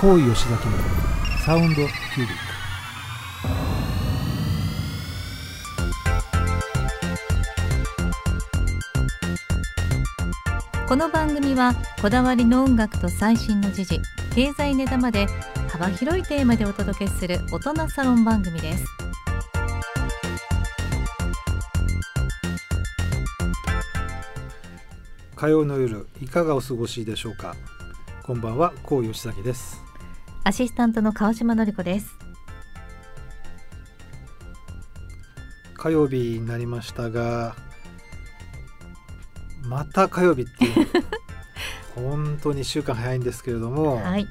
高井吉崎のサウンドキュービック。この番組はこだわりの音楽と最新の時事経済ネタまで幅広いテーマでお届けする大人サロン番組です。火曜の夜いかがお過ごしでしょうか？こんばんは高井吉崎です。アシスタントの川島のり子です。火曜日になりましたがまた火曜日っていう 本当に1週間早いんですけれども、はい。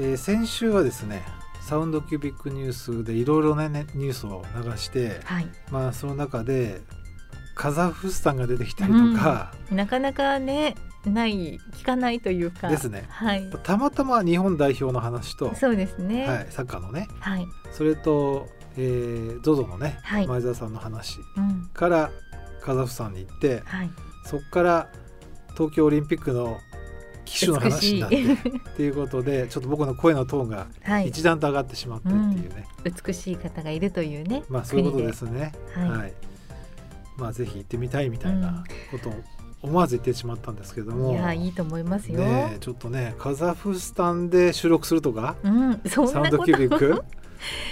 えー先週はですねサウンドキュービックニュースでいろいろな、ね、ニュースを流して、はい。まあその中でカザフスタンが出てきたりとか、なかなかねない聞かないというか。ですね。はい。たまたま日本代表の話と、そうですね。はい、サッカーのね。はい、それと、えー、ZOZO のね、はい。前澤さんの話うん。からカザフスタンに行ってはい。そこから東京オリンピックの機種の話になって っていうことでちょっと僕の声のトーンがはい。一段と上がってしまってっていうね、美しい方がいるというねまあそういうことですね。国で。はい、まあぜひ行ってみたいみたいなことを思わず言ってしまいですけども、いやいいと思いますよ、ねえちょっとねカザフスタンで収録するとか？うんそんサウンドキュービッとク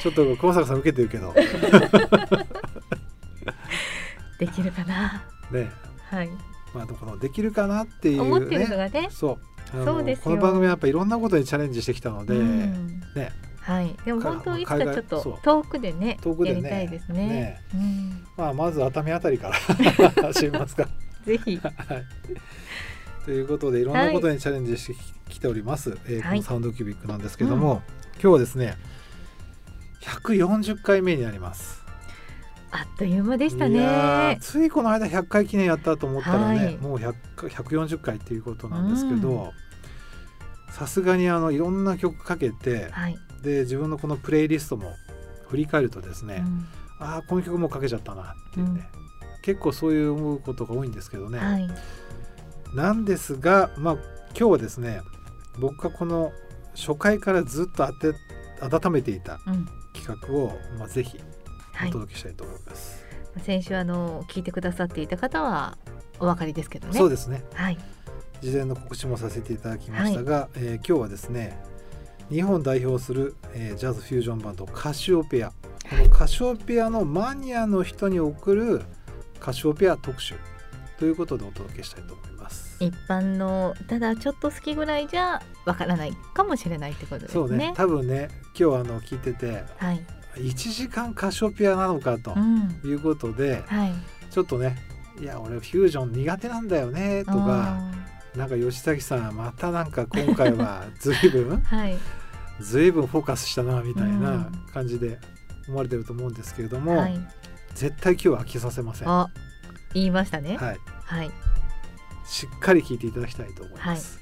ちょっと小坂さん受けてるけど。できるかな？ねはい。まあこのできるかなっていうね。思ってるのがね。そう。そうですよ。この番組はやっぱいろんなことにチャレンジしてきたので、うん。ね。はい。でもか本当いつかちょっと遠くでね遠くでね。やりたいですね。ねうん。まあまず熱海あたりから。走りますか。ぜひ。はい。ということでいろんなことにチャレンジしてきております、えーこはい。のサウンドキュービックなんですけども、今日はですね140回目になります。あっという間でしたね。ついこの間100回記念やったと思ったらね、はい。もう100 140回っていうことなんですけどさすがにあのいろんな曲かけてはい、で自分のこのプレイリストも振り返るとですね、うん。ああこの曲もうかけちゃったなっていうね、結構そういう思うことが多いんですけどね、はい。なんですがまあ今日はですね僕がこの初回からずっと温めていたうん。企画を、まあ、ぜひはい。お届けしたいと思います。先週あの聞いてくださっていた方はお分かりですけどね。そうですね。はい。事前の告知もさせていただきましたが、えー今日はですね日本代表する、えージャズフュージョンバンドカシオペア。このカシオペアのマニアの人に送るカシオペア特集ということでお届けしたいと思います。一般のただちょっと好きぐらいじゃわからないかもしれないってことですね。そうね。多分ね今日あの聞いててはい、1時間カシオペアなのかとうん、いうことで、はい。ちょっとねいや俺フュージョン苦手なんだよねとかあなんか吉崎さんまたなんか今回は 随分ー はい。随分フォーカスしたなみたいうん。な感じで思われてると思うんですけれども、はい絶対今日は飽きさせません。はあ言いましたねい、はいしっかり聞いていただきたいと思います。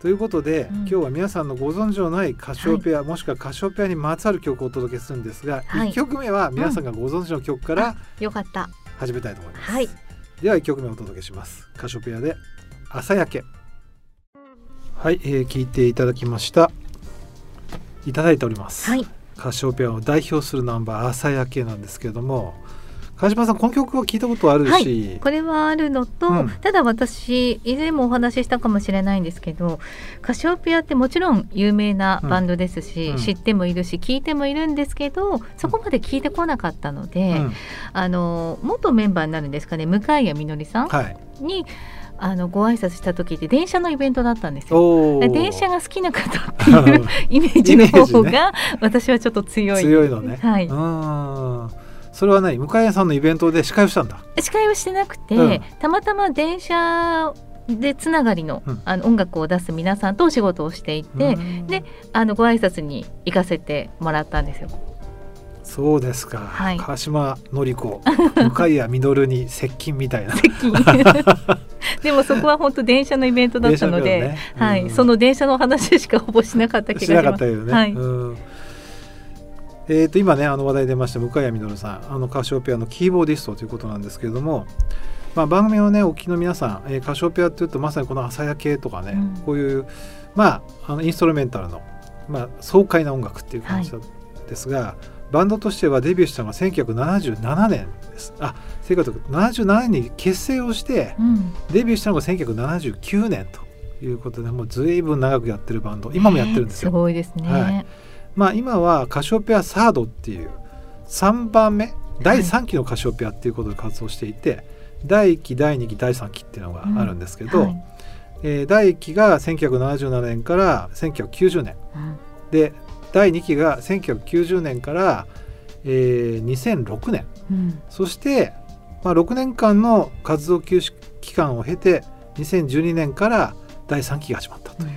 ということで、うん今日は皆さんのご存知のないカシオペア、もしくはカシオペアにまつわる曲をお届けするんですが、はい1曲目は皆さんがご存知の曲からよかった始めたいと思います。はいでは1曲目をお届けします。カシオペアで朝焼け。はい、えー聞いていただきました。いただいております。はいカシオペアを代表するナンバー朝焼けなんですけれども川島さんこの曲は聞いたことあるし、これはあるのと、うん。ただ私以前もお話ししたかもしれないんですけどカシオペアってもちろん有名なバンドですし、うん。知ってもいるし聞いてもいるんですけどそこまで聞いてこなかったので、うん。あの元メンバーになるんですかね向谷みのりさんはい。にあのご挨拶した時って電車のイベントだったんですよ。電車が好きな方っていう イメージの方が、私はちょっと強い。強いのね、はい。うんそれは何向井さんのイベントで司会をしたんだ。司会をしてなくて、うん。たまたま電車でつながりの,、うん。あの音楽を出す皆さんとお仕事をしていて、うん。であのご挨拶に行かせてもらったんですよ。そうですか、はい。川島典子。向谷実に接近みたいな。接近。でもそこは本当電車のイベントだったので、電車のね。はい、うん。その電車の話しかほぼしなかった気がします。かったよね、はい。うん。えー、と今ねあの話題出ました向谷実さん。あのカシオペアのキーボーディストということなんですけれども。まあ、番組をねお聞きの皆さん、えー、カシオペアっていうとまさにこの朝焼けとかね、うん、こういうまああのインストルメンタルの、まあ、爽快な音楽っていう感じですが、はい、バンドとしてはデビューしたのが1977年です。あ1977年に結成をして、うん、デビューしたのが1979年ということでもうずいぶん長くやってるバンド。今もやってるんですよ。すごいですね、はい。まあ、今はカシオペアサードっていう3番目第3期のカシオペアっていうことで活動していて、はい、第1期第2期第3期っていうのがあるんですけど、うんはい、えー、第1期が1977年から1990年、うん、で第2期が1990年から、えー、2006年、うん、そして、まあ、6年間の活動休止期間を経て2012年から第3期が始まったという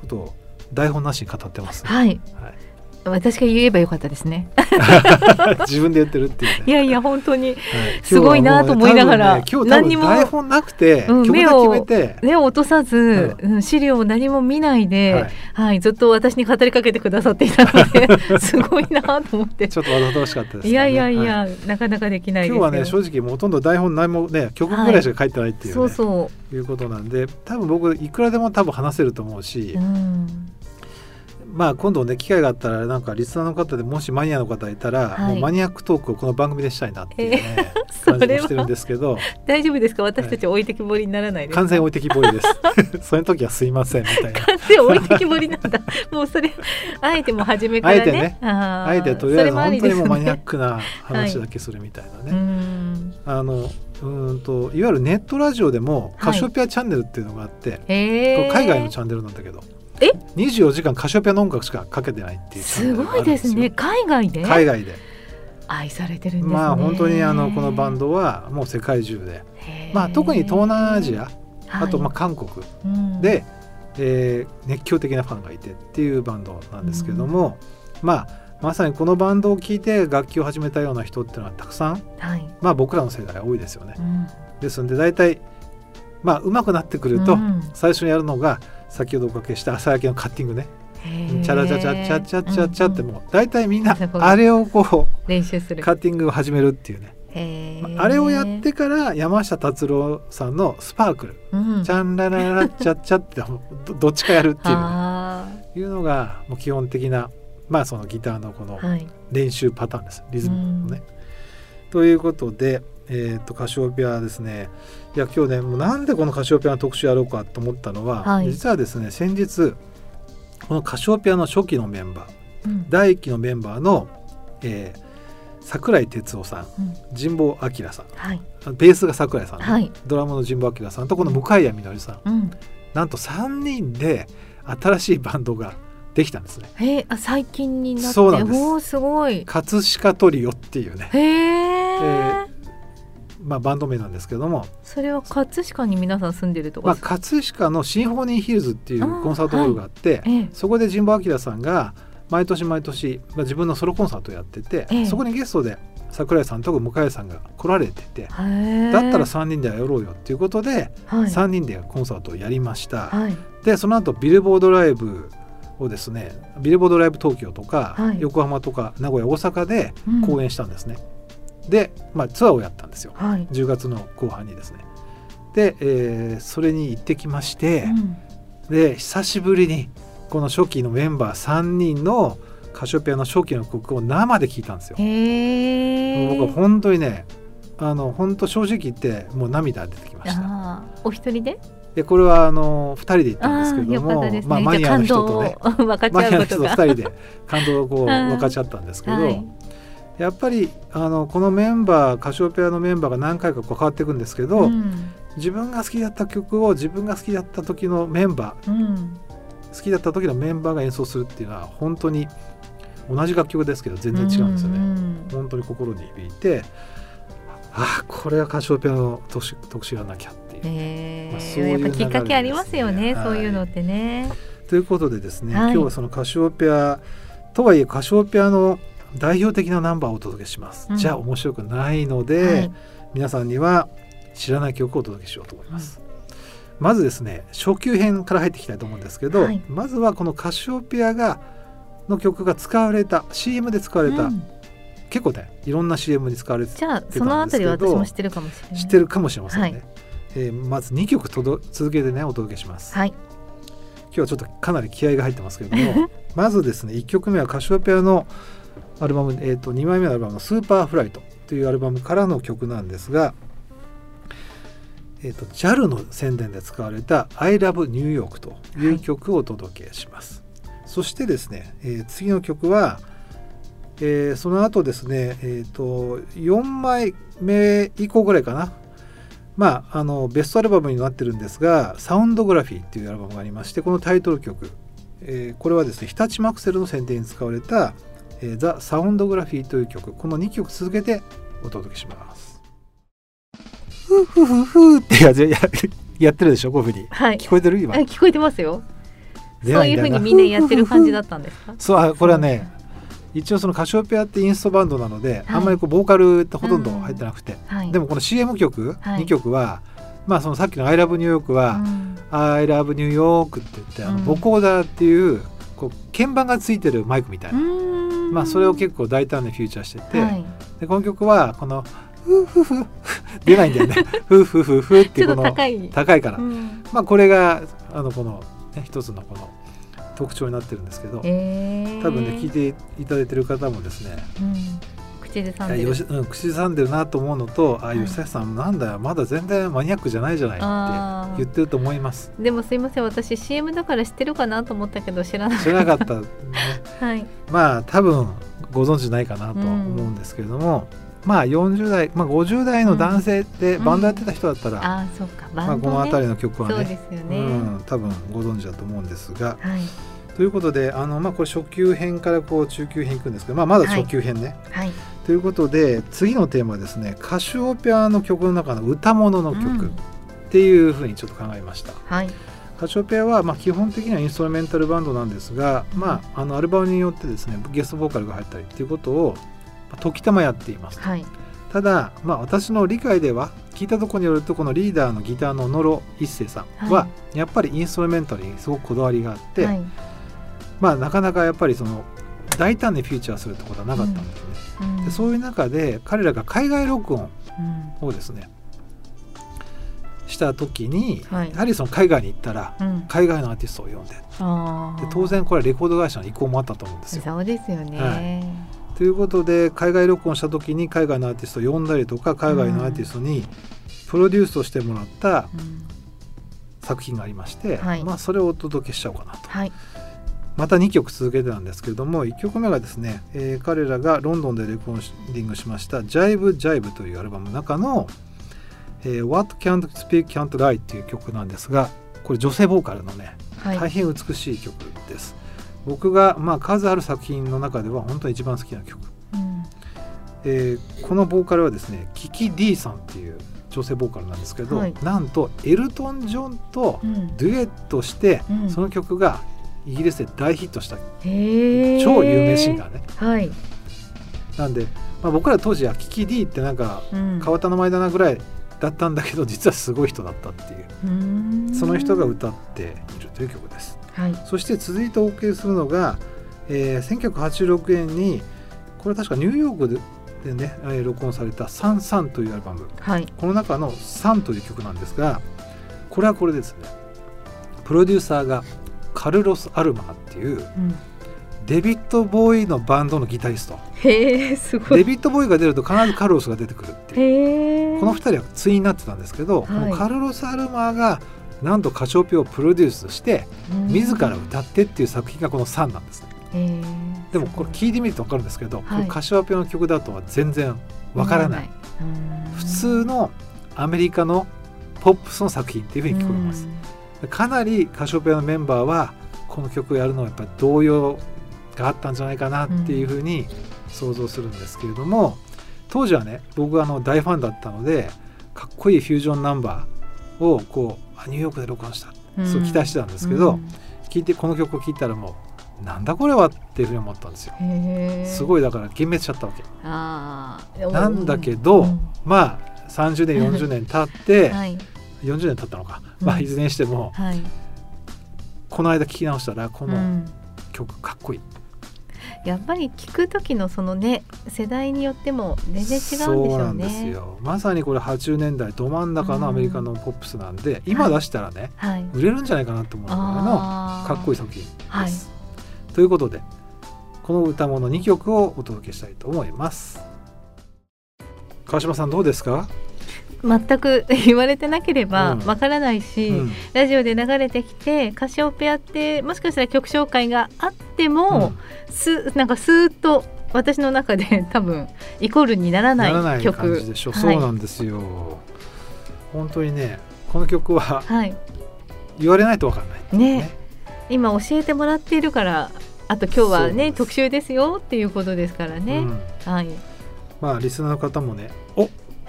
ことを台本なしに語ってます、ね、はい、はい私が言えばよかったですね。自分で言ってるっていう、ね、いやいや本当に。すごいなと思いながら、ね、今日何にも台本なくて、うん、目を目を落とさず、うん、資料を何も見ないで、はい、はい、ずっと私に語りかけてくださっていたので すごいなと思って。ちょっとわざとらしかったです、ね、いやいやいや、はい、なかなかできない今日はね正直もうほとんど台本何もね曲ぐらいしか書いてないっていう、ね。はい、そうそう。いうことなんで多分僕いくらでも多分話せると思うし、うんまあ今度ね機会があったらなんかリスナーの方でもしマニアの方いたら、はい、もうマニアックトークをこの番組でしたいなっていうね、えー、感じもしてるんですけど。大丈夫ですか？私たち置いてきぼりにならないです完全置いてきぼりです。その時はすいませんみたいな。完全置いてきぼりなんだ。もうそれあえても初めからね。あえてね。あえてとりあえず本当にもうマニアックな話だけするみたいなね、はい、あのうんといわゆるネットラジオでもカシオペアチャンネルっていうのがあって、はい、海外のチャンネルなんだけどえ？24時間カシオペアの音楽しかかけてないっていうすごいですね。海外で？海外で。愛されてるんです、ね、まあ本当にあのこのバンドはもう世界中で。まあ特に東南アジアあとまあ韓国で、はい、えー、熱狂的なファンがいてっていうバンドなんですけども、うん、まあまさにこのバンドを聴いて楽器を始めたような人っていうのはたくさん、はい、まあ僕らの世代多いですよね。うん、ですので大体まあ上手くなってくると最初にやるのが、先ほどおかけした朝焼けのカッティングね。チャラチャチャチャチャチャチャってもう大体みんなあれをこう練習する。カッティングを始めるっていうね。あれをやってから山下達郎さんの「スパークル」うん、チャンラララチャチャってどっちかやるっていういうのがもう基本的なまあそのギターのこの練習パターンです、はい、リズムのね。ということで、えー、とカシオペアですね。いや今日ねもうなんでこのカシオペアの特集やろうかと思ったのは、はい、実はですね先日このカシオペアの初期のメンバー、うん、第1期のメンバーの、えー、桜井哲夫さん、うん、神保明さん、はい、ベースが桜井さん、ね。はい、ドラムの神保明さんとこの向谷みのりさん、うん、なんと3人で新しいバンドができたんですね。へあ最近になって。そうなんです。おすごい。葛飾トリオっていうね。へえーまあ、バンド名なんですけども。それは葛飾に皆さん住んでるとまあ、葛飾のシンフォニーヒルズっていうコンサートホールがあって、はい、そこで神保明さんが毎年毎年、まあ、自分のソロコンサートをやってて、ええ、そこにゲストで桜井さんと向井さんが来られててだったら3人でやろうよっていうことで、はい、3人でコンサートをやりました、はい、でその後ビルボードライブをですねビルボードライブ東京とか、はい、横浜とか名古屋大阪で公演したんですね、うん、で、まあ、ツアーをやったんですよ、はい、10月の後半にですね。で、えー、それに行ってきまして、うん、で久しぶりにこの初期のメンバー3人のカシオペアの初期の曲を生で聴いたんですよ。僕は本当にねあの本当正直言ってもう涙出てきました。お一人で？でこれはあの2人で行ったんですけども、ね、まあ、マニアの人とね。マニアの人と2人で感動をこう 分かち合ったんですけど、はい、やっぱりあのこのメンバーカシオペアのメンバーが何回かこう変わっていくんですけど、うん、自分が好きだった曲を自分が好きだった時のメンバー、うん、好きだった時のメンバーが演奏するっていうのは本当に同じ楽曲ですけど全然違うんですよね。うんうん、本当に心に響いてああこれはカシオペアの特集やらなきゃっていう、えー。まあ、そういう、ね、やっぱきっかけありますよね、はい、そういうのってね。ということでですね、はい、今日はそのカシオペアとはいえカシオペアの代表的なナンバーをお届けします。うん、じゃあ面白くないので、はい、皆さんには知らない曲をお届けしようと思います。うん。まずですね初級編から入っていきたいと思うんですけど、はい、まずはこのカシオペアがの曲が使われた CM で使われた結構ねいろんな CM に使われてじゃあそのあたりは私も知ってるかもしれない。知ってるかもしれませんね、はい。えーまず2曲とど続けてねお届けします、はい。今日はちょっとかなり気合が入ってますけれども まずですね1曲目はカシオペアのアルバム、えー、と2枚目のアルバムの「スーパーフライト」というアルバムからの曲なんですが、えー、と JAL の宣伝で使われた「I love New York」という曲をお届けします、そしてですね、えー次の曲は、えーその後ですね、えー、と4枚目以降ぐらいかな。まあ、あのベストアルバムになってるんですが「サウンドグラフィー」っていうアルバムがありましてこのタイトル曲、えーこれはですね日立マクセルの宣伝に使われた「えー、ザ・サウンドグラフィー」という曲この2曲続けてお届けします。ふうふうふうふうってやつや やってるでしょこういうふうに。はい。聞こえてる？今。あ聞こえてますよ。出そういうふうにみんなやってる感じだったんですか？そうあこれはね一応そのカシオペアってインストバンドなので、はい。あんまりこうボーカルってほとんど入ってなくて、はい。でもこの CM 曲、はい。2曲はまあそのさっきの「I love New York は」うん「I love New York」って言ってあのうん。ボコーダーっていうこう鍵盤がついてるマイクみたいな、うん。まあ、それを結構大胆にフィーチャーしてて、はい。でこの曲はこの「フーフーフー」出ないんだよね「フーフーフーフー」ってことの高い。高いから、うん。まあこれがあのこの、ね、一つのこの特徴になってるんですけど、えー。多分ね聞いていただいてる方もですね。うん口ずさんでる。うん、口ずさんでるなと思うのと「あはい。吉田さんなんだよまだ全然マニアックじゃないじゃない」って言ってると思います。でもすいません私 CM だから知ってるかなと思ったけど知らない。知らなかった、ね、はい。まあ多分ご存知ないかなと思うんですけれども、まあ40代、まあ、50代の男性でうん。バンドやってた人だったら、ああそうか。バまあ、この辺りの曲はそうでねすよね、うん、多分ご存知だと思うんですが。はい。ということであの、まあ、これ初級編からこう中級編いくんですけど、まあ、まだ初級編ね。はいということで次のテーマはですねカシオペアの曲の中の歌物の曲うん。っていうふうにちょっと考えました。はい。カシオペアはまあ基本的にはインストラメンタルバンドなんですが、まあ、あのアルバムによってですねゲストボーカルが入ったりっていうことをまあ時たまやっています。はい。ただ、まあ、私の理解では聞いたところによるとこのリーダーのギターの野呂一生さんは、はやっぱりインストラメンタルにすごくこだわりがあって、はい。まあ、なかなかやっぱりその大胆にフィーチャーするってことはなかったんですね。うん。でそういう中で彼らが海外録音うん。をですねした時に、はい。やはりその海外に行ったらうん。海外のアーティストを呼んで。で当然これはレコード会社の意向もあったと思うんですよ。そうですよね、ということで海外録音した時に海外のアーティストを呼んだりとか海外のアーティストにプロデュースをしてもらったうん。作品がありまして、はい。まあ、それをお届けしちゃおうかなと。はいまた2曲続けてなんですけれども1曲目がですね、えー彼らがロンドンでレコーディングしました「Jive Jive」というアルバムの中の「えー What Can't Speak Can't Lie」っていう曲なんですがこれ女性ボーカルのねはい。大変美しい曲です。僕が、まあ、数ある作品の中では本当に一番好きな曲、うん。えーこのボーカルはですねキキ D さんっていう女性ボーカルなんですけど、はい。なんとエルトン・ジョンとうん。デュエットして、うん。その曲がイギリスで大ヒットした超有名シンガーね。はい、なんで、まあ、僕ら当時はキキ D ってなんかった名前だなぐらいだったんだけど実はすごい人だったっていう。その人が歌っているという曲です。はい。そして続いてお送りするのが、えー1986年にこれ確かニューヨークででね、えー録音された「サンサン」というアルバム。はい。この中の「サン」という曲なんですがこれはこれですね。プロデューサーがカルロス・アルマーっていううん。デビッド・ボーイのバンドのギタリスト。へえすごい。デビッド・ボーイが出ると必ずカルロスが出てくるっていう。この2人は対になってたんですけど、はい。カルロス・アルマーがなんとカシオペアをプロデュースして自ら歌ってっていう作品がこの「サン」なんですね。でもこれ聞いてみると分かるんですけど、はい。カシオペアの曲だとは全然分からない。普通のアメリカのポップスの作品っていうふうに聞こえます。かなりカシオペアのメンバーはこの曲をやるのはやっぱり動揺があったんじゃないかなっていうふうに想像するんですけれども、当時はね僕はあの大ファンだったのでかっこいいフュージョンナンバーをこうあニューヨークで録音した。そう期待してたんですけど、聞いてこの曲を聴いたらもうなんだこれはっていうふうに思ったんですよ。すいごいだから幻滅しちゃったわけ。なんだけど、うん。まあ30年40年経って、はい40年経ったのか、うん。まあいずれにしてもはい。この間聞き直したらこのうん。曲かっこいい。いやっぱり聞く時のそのね世代によっても全然違うんでしょうね。そうなんですよ。まさにこれ80年代ど真ん中のアメリカのポップスなんで、今出したらね、はい、売れるんじゃないかなと思うぐらいのかっこいい作品です。はい。ということでこの歌物2曲をお届けしたいと思います。川島さんどうですか、全く言われてなければうん。わからないし、うん。ラジオで流れてきてカシオペアってもしかしたら曲紹介があっても、すなんかスーッと私の中で 多分イコールにならなならないでしょ、はい。そうなんですよ。本当にねこの曲ははい。言われないとわかんない。っていうね。今教えてもらっているからあと今日はね特集ですよっていうことですからね、うん。はい。まあリスナーの方もねお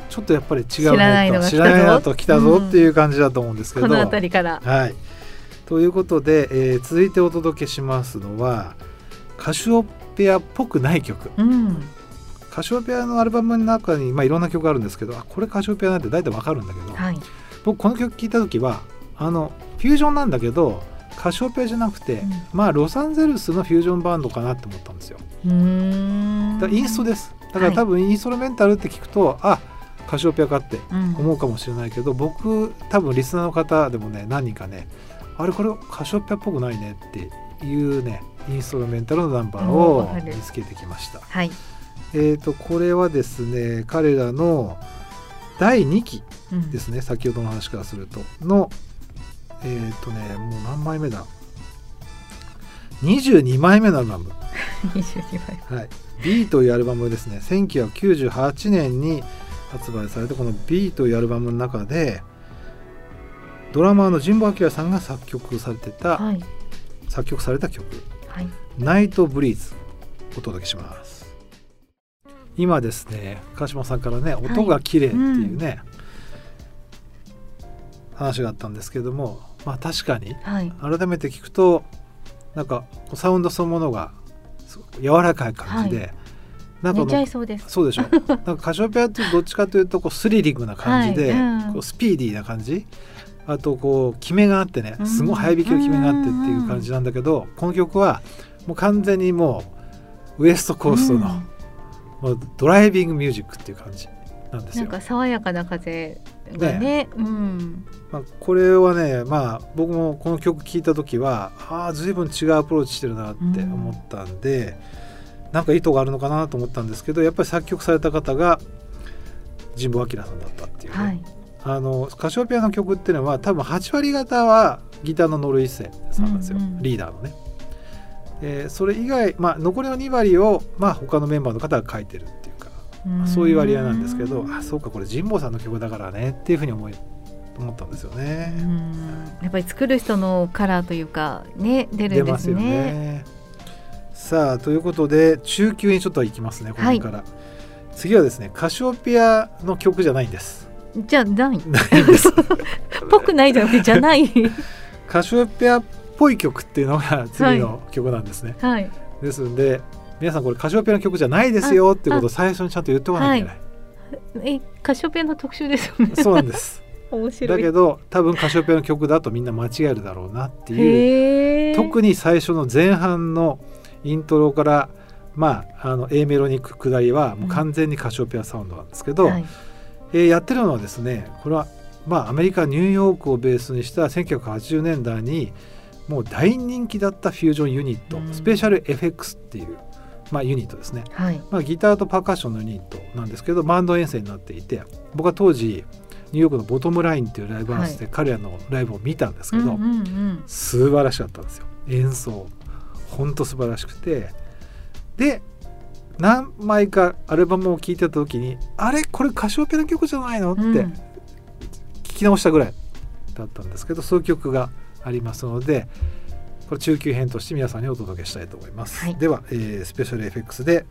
ちょっとやっぱり違う知らないのが来たぞ。ねと知らないなと来たぞうんっていう感じだと思うんですけど、この辺りから。はい。ということで、えー続いてお届けしますのはカシオペアっぽくない曲。うん。カシオペアのアルバムの中に、まあ、いろんな曲があるんですけどあこれカシオペアなんて大体わかるんだけど、はい。僕この曲聴いた時はあのフュージョンなんだけどカシオペアじゃなくて、うん。まあロサンゼルスのフュージョンバンドかなって思ったんですよ。だインストです。だから多分インストルメンタルって聞くと、あカシオペアかってうん。思うかもしれないけど僕多分リスナーの方でもね何人かねあれこれカシオペアっぽくないねっていうねインストルメンタルのナンバーうんを見つけてきました。はい、えー、とこれはですね彼らの第2期うん。ですね先ほどの話からすると。のえっ、とねもう何枚目だ？22枚目のアルバム。22枚はい、B というアルバムですね。1998年に発売されたこの B というアルバムの中でドラマーの神保明さんが作曲されてた、はい。作曲された曲。はい「ナイトブリーズ」お届けします。今ですね川島さんからね音が綺麗っていうね、話があったんですけどもまあ確かにはい。改めて聞くとなんかサウンドそのものが柔らかい感じで、なんか寝ちゃいそうです。そうでしょ なんかカシオペアってどっちかというとこうスリリングな感じで、はいうん。こうスピーディーな感じ。あとこう決めがあってね。うん。すごい早弾きの決めがあってっていう感じなんだけど、この曲はもう完全にもうウエストコーストの、もうドライビングミュージックっていう感じなんですよ。なんか爽やかな風がねうん。まあ、これはねまあ僕もこの曲聴いた時はああ随分違うアプローチしてるなって思ったんで、なんか意図があるのかなと思ったんですけどやっぱり作曲された方が神保明さんだったっていうね、はい。あのカシオペアの曲っていうのは多分8割方はギターのノルイッセさんなんですよ、うんうんリーダーのね。えーそれ以外、まあ、残りの2割を、まあ、他のメンバーの方が書いてるっていうか、まあそういう割合なんですけどあそうかこれ神保さんの曲だからねっていうふうに思い思ったんですよね。うん。やっぱり作る人のカラーというかね出るんで出ますすよね。ね。さあということで中級にちょっといきますねこの辺から、次はですねカシオペアの曲じゃないんです。じゃあないないんです。ぽくないじゃなくてじゃない カシオペアっぽい曲っていうのが次の曲なんですね。はいですんで皆さんこれカシオペアの曲じゃないですよってことを最初にちゃんと言っておかないといけない。えカシオペアの特集ですよねそうなんです。面白いだけど多分カシオペアの曲だとみんな間違えるだろうなっていう特に最初の前半のイントロからまああの A メロに行くくだりはもう完全にカシオペアサウンドなんですけど、はい。えーやってるのはですねこれはまあアメリカニューヨークをベースにした1980年代にもう大人気だったフュージョンユニット、うん。スペシャル FX っていう、まあ、ユニットですね、はい。まあ、ギターとパーカッションのユニットなんですけどバンド編成になっていて僕は当時ニューヨークのボトムラインっていうライブハウスで彼らのライブを見たんですけど、うんうんうん。素晴らしかったんですよ。演奏ほんと素晴らしくて。で何枚かアルバムを聴いてた時にあれ？これカシオペアの曲じゃないの？ってうん。聞き直したぐらいだったんですけどそういう曲がありますのでこれ中級編として皆さんにお届けしたいと思います、はい。では、えースペシャル FX で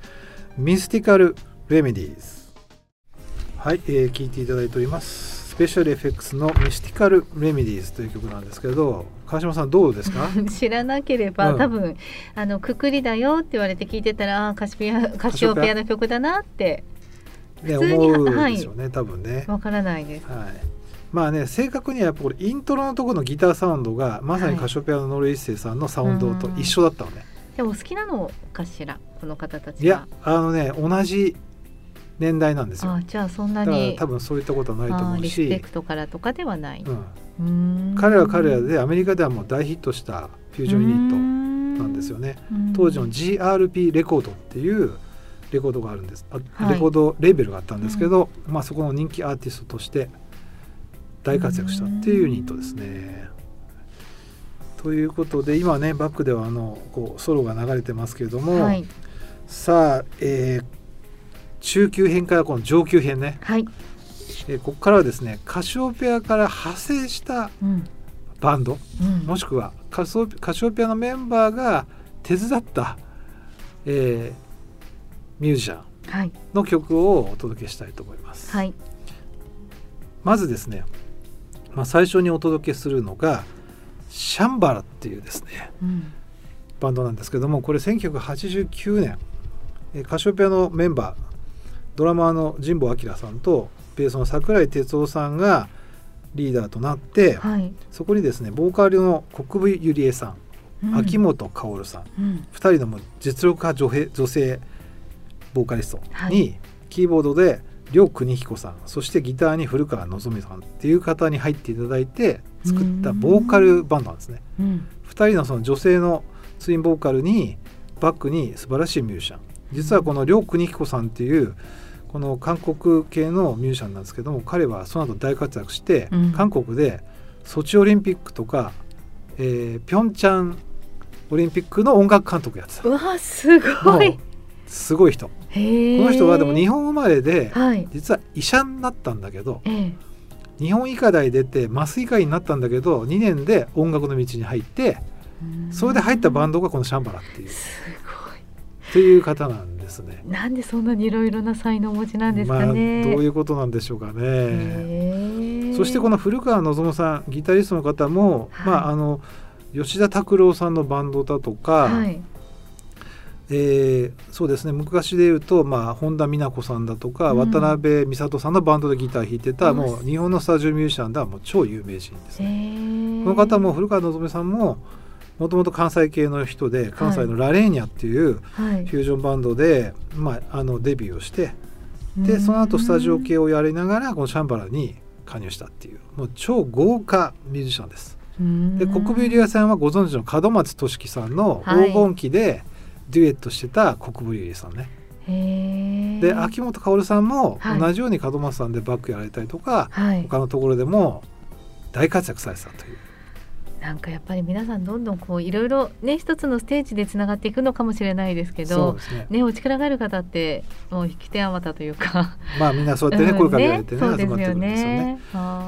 ミスティカル・レメディーズはい、えー、聞いていただいております。スペシャル FX のミスティカル・レメディーズという曲なんですけど川島さんどうですか？知らなければ、うん。多分あのくくりだよって言われて聞いてたらあーカシピアカシオペア？の曲だなって。ね普通に思うでしょうね、多分ね。わからないです。はい。まあね正確にはやっぱこれイントロのところのギターサウンドがまさにカシオペアのノルイッセイさんのサウンドと一緒だったのね、でもお好きなのかしら。この方たちいやあのね同じ年代なんですよ。あじゃあそんなに多分そういったことはないとあ思うリスペし、クトからとかではない、うん、彼は彼らでアメリカではもう大ヒットしたフュージョンユニットななんですよね。うん。当時の GRP レコードっていうレコードがあるんです。あはい。レコードレーベルがあったんですけど、まあ、そこの人気アーティストとして大活躍したっていうユニットですね。ということで今ねバックではあのこうソロが流れてますけれども、はい。さあ、えー中級編からこの上級編ね、はい、えーここからはですねカシオペアから派生したうん。バンド。うん、もしくはカシオペアのメンバーが手伝った、えーミュージシャンはい。の曲をお届けしたいと思います。はい。まずですね、まあ、最初にお届けするのがシャンバラっていうですねうん。バンドなんですけどもこれ1989年えーカシオペアのメンバードラマーの神保明さんとベースの桜井哲夫さんがリーダーとなって、はい、そこにですねボーカルの国分ゆりえさん、うん。秋元薫さんうん。2人の実力派女性女性ボーカリストはに、キーボードで両邦彦さんそしてギターに古川望さんっていう方に入っていただいて作ったボーカルバンドなんですね。うん。2人のその女性のツインボーカルにバックに素晴らしいミュージシャン。実はこの両邦彦さんっていうこの韓国系のミュージシャンなんですけども彼はその後大活躍して、うん。韓国でソチオリンピックとか、えー、ピョンチャンオリンピックの音楽監督やってた。うわすごい。すごい人。この人はでも日本生まれではい。実は医者になったんだけどええ。日本医科大出て麻酔科医になったんだけど2年で音楽の道に入ってそれで入ったバンドがこのシャンバラっていう。すごいっていう方なんですね。なんでそんなにいろいろな才能をお持ちなんですまあどうかね。いうことなんでしょうかね。そしてこの古川望さんギタリストの方も、はいまああの吉田拓郎さんのバンドだとか、はいえーそうですね昔で言うと、まあ、本田美奈子さんだとか、うん渡辺美里さんのバンドでギター弾いてた、うんもう日本のスタジオミュージシャンではもう超有名人ですへね。えこの方も古川望さんももともと関西系の人で関西のラレーニャっていうはい。フュージョンバンドで、まあ、あのデビューをしてでその後スタジオ系をやりながらこのシャンバラに加入したっていうもう超豪華ミュージシャンです。で国分ゆりえさんはご存知の門松俊樹さんの黄金期でデュエットしてた国分ゆりえさんね。で秋元薫さんもはい。同じように門松さんでバックやられたりとか、はい。他のところでも大活躍されてたという。なんかやっぱり皆さんどんどんこういろいろね一つのステージでつながっていくのかもしれないですけどね。ねお力がある方ってもう引き手あまたというかまあみんなそうやってね、うん声かけられてねそうですよ集まってくるんですよね。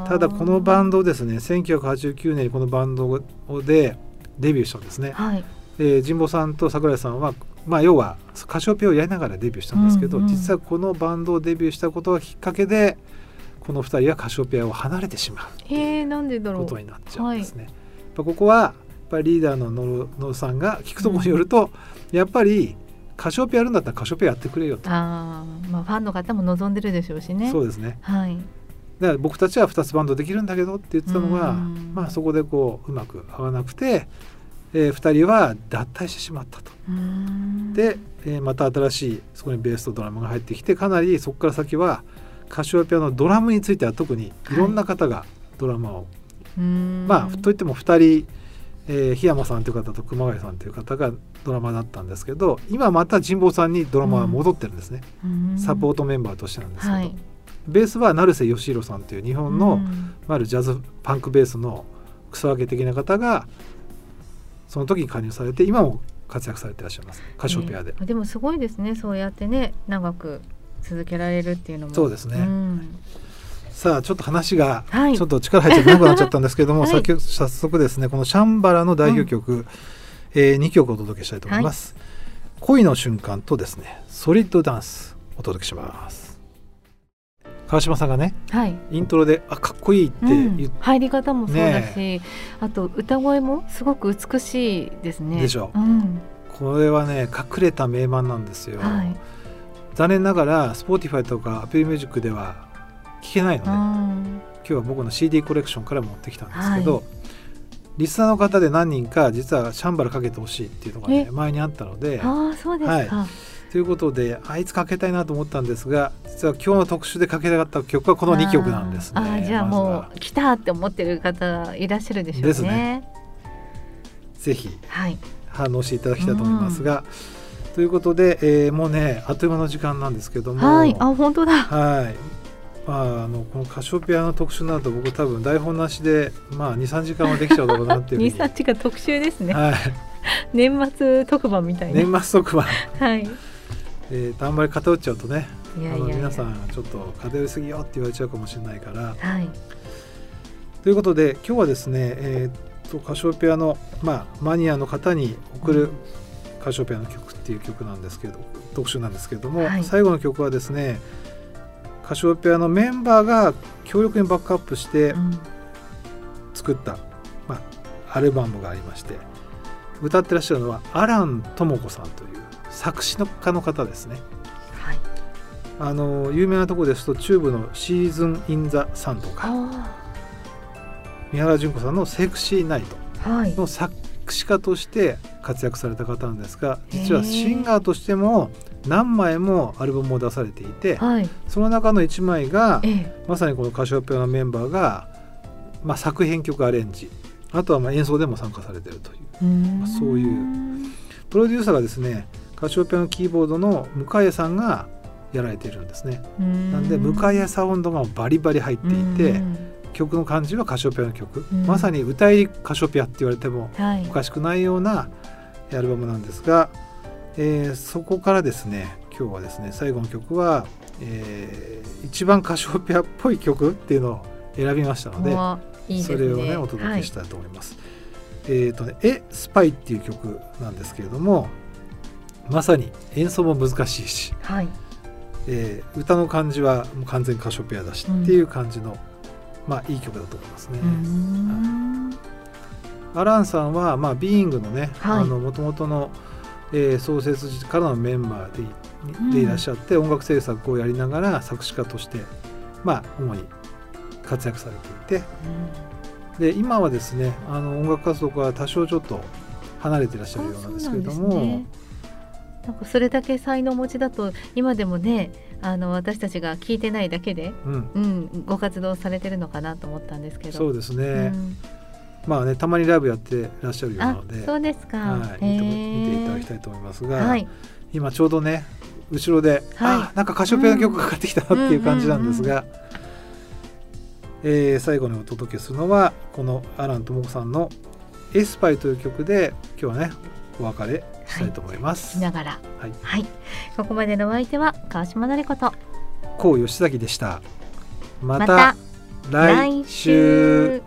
ただこのバンドですね1989年にこのバンドでデビューしたんですね。はいえー神保さんと桜井さんは、まあ、要はカシオペアをやりながらデビューしたんですけど、うんうん実はこのバンドをデビューしたことがきっかけでこの2人はカシオペアを離れてしまうえー、なんでだろうことになっちゃうんですね。ここはやっぱりリーダーの野呂さんが聞くところによると、やっぱりカシオペアやるんだったらカシオペアやってくれよと、あーまあファンの方も望んでるでしょうしね。そうですね。はい。だから僕たちは2つバンドできるんだけどって言ってたのが、うん。まあ、そこでこううまく合わなくて、え2人は脱退してしまったと。うーん。で、えーまた新しいそこにベースとドラムが入ってきてかなりそこから先はカシオペアのドラムについては特にいろんな方がドラマを、うーんまあといっても2人、えー檜山さんという方と熊谷さんという方がドラマだったんですけど今また神保さんにドラマは戻ってるんですね、サポートメンバーとしてなんですけど、はい。ベースは成瀬義弘さんという日本の、うん。いわゆるジャズパンクベースの草分け的な方がその時に加入されて今も活躍されていらっしゃいます。カシオペアで。ね。でもすごいですね。そうやってね長く続けられるっていうのも。そうですね。んさあちょっと話がはい。ちょっと力入っちゃって長くなっちゃったんですけども、はい。先早速ですねこのシャンバラの代表曲、え2曲お届けしたいと思います、恋の瞬間とですねソリッドダンスお届けします。川島さんがねはい。イントロであかっこいいってうん。入り方もそうだし、ねあと歌声もすごく美しいですね。でしょ。うん。これはね隠れた名盤なんですよ、はい。残念ながら Spotify とか Apple Music では聴けないので、うん。今日は僕の CD コレクションから持ってきたんですけど、リスナーの方で何人か実はシャンバラかけてほしいっていうのがねえ？前にあったのでああそうですか、ということであいつかけたいなと思ったんですが実は今日の特集でかけたかった曲はこの2曲なんですね。あじゃあもう来たって思ってる方いらっしゃるでしょうね。ですね。ぜひはい。反応していただきたいと思いますが、ということで、えーもうねあっという間の時間なんですけども。はい。あ本当だ。はいまあ、あのこのカシオペアの特集など僕多分台本なしで、まあ、23時間はできちゃうだろうなっていうふうに。二三日が特集ですね、はい、年末特番みたいな。年末特番、はい。えーとあんまり偏っちゃうとねいやいやいや。あの皆さんちょっと偏りすぎよって言われちゃうかもしれないから。はい。ということで今日はですね、えー、とカシオペアの、まあ、マニアの方に送るカシオペアの曲っていう曲なんですけど特集なんですけれども、はい。最後の曲はですねカシオペアのメンバーが強力にバックアップしてうん。作った、まあ、アルバムがありまして歌ってらっしゃるのは亜蘭知子さんという作詞家の方ですね。はい。あの有名なところですとチューブの「シーズン・イン・ザ・サン」とかあ三原順子さんの「セクシー・ナイトーはい」の作詞家として活躍された方なんですが実はシンガーとしても何枚もアルバムを出されていてはい。その中の1枚がええ。まさにこのカシオペアのメンバーが、まあ、作編曲アレンジあとはまあ演奏でも参加されているといううーん。そういう。プロデューサーがですねカシオペアのキーボードの向江さんがやられているんですね。ななんで向江サウンドがバリバリ入っていて曲の感じはカシオペアの曲、うん。まさに歌いカシオペアって言われてもはい。おかしくないようなアルバムなんですが、えーそこからですね今日はですね最後の曲は、えー一番カシオペアっぽい曲っていうのを選びましたのでね。それをねお届けしたいと思います。えっ、とね「えスパイ」っていう曲なんですけれどもまさに演奏も難しいし、はい、はいえー歌の感じはもう完全カシオペアだしうんっていう感じの、まあいい曲だと思いますね。アランさんは、まあ、ビーイングのね、はい。あの元々の、えー創設時からのメンバーで,、んでいらっしゃって音楽制作をやりながら作詞家として、まあ、主に活躍されていて。で今はですねあの音楽活動から多少ちょっと離れていらっしゃるようなんですけれども、ね。なんかそれだけ才能持ちだと今でもねあの私たちが聞いてないだけで、うん、うん、ご活動されてるのかなと思ったんですけど。そうですね、うんまあねたまにライブやってらっしゃるようなあので、そうですか、はい、見て見ていただきたいと思いますが、はい。今ちょうどね後ろで、はい。あなんかカシオペアの曲がかかってきたなっていう感じなんですが、えー最後にお届けするのはこのアラン智子さんの「エスパイ」という曲で今日はねお別れしたいと思います。見ながら。はい、はい。ここまでのお相手は川島成子と。こう吉崎でした。ままたた来週